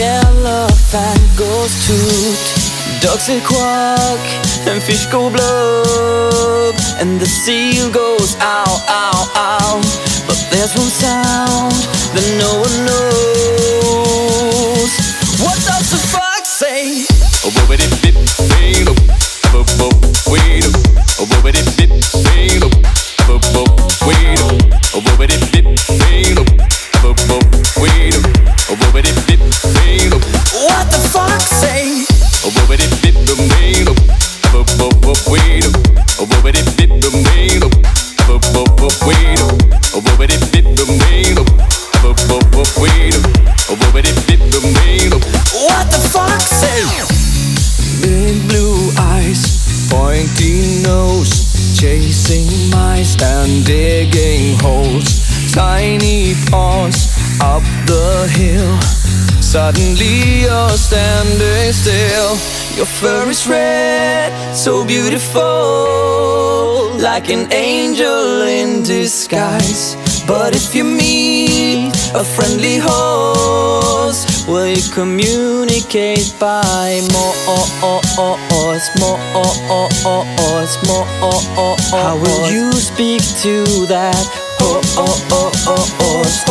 elephant goes toot Ducks will quack and fish go blub And the seal goes ow, ow, ow But there's one sound that no one knows What does the fox say? Oh, chasing mice and digging holes. Tiny paws up the hill. Suddenly you're standing still. Your fur is red, so beautiful, like an angel in disguise. But if you meet a friendly horse, Will you communicate by Morse, Morse, Morse? How will you speak to that? Morse, Morse, Morse,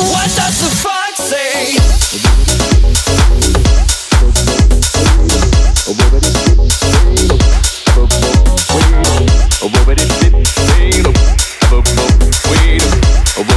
What does the fox say?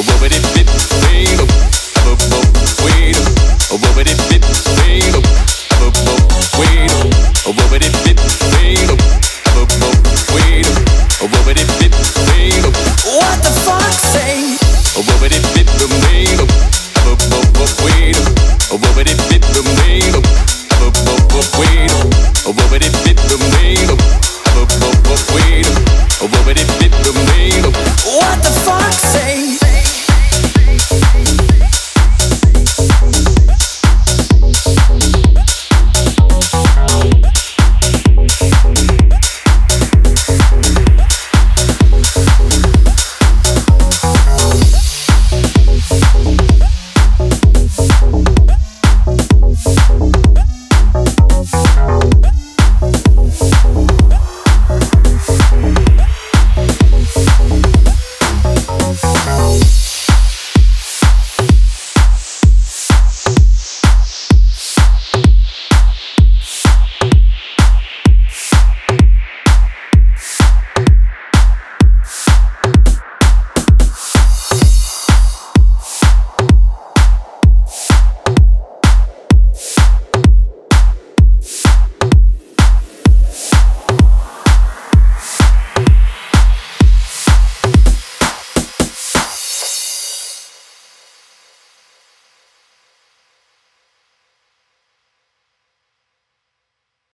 What would it fit?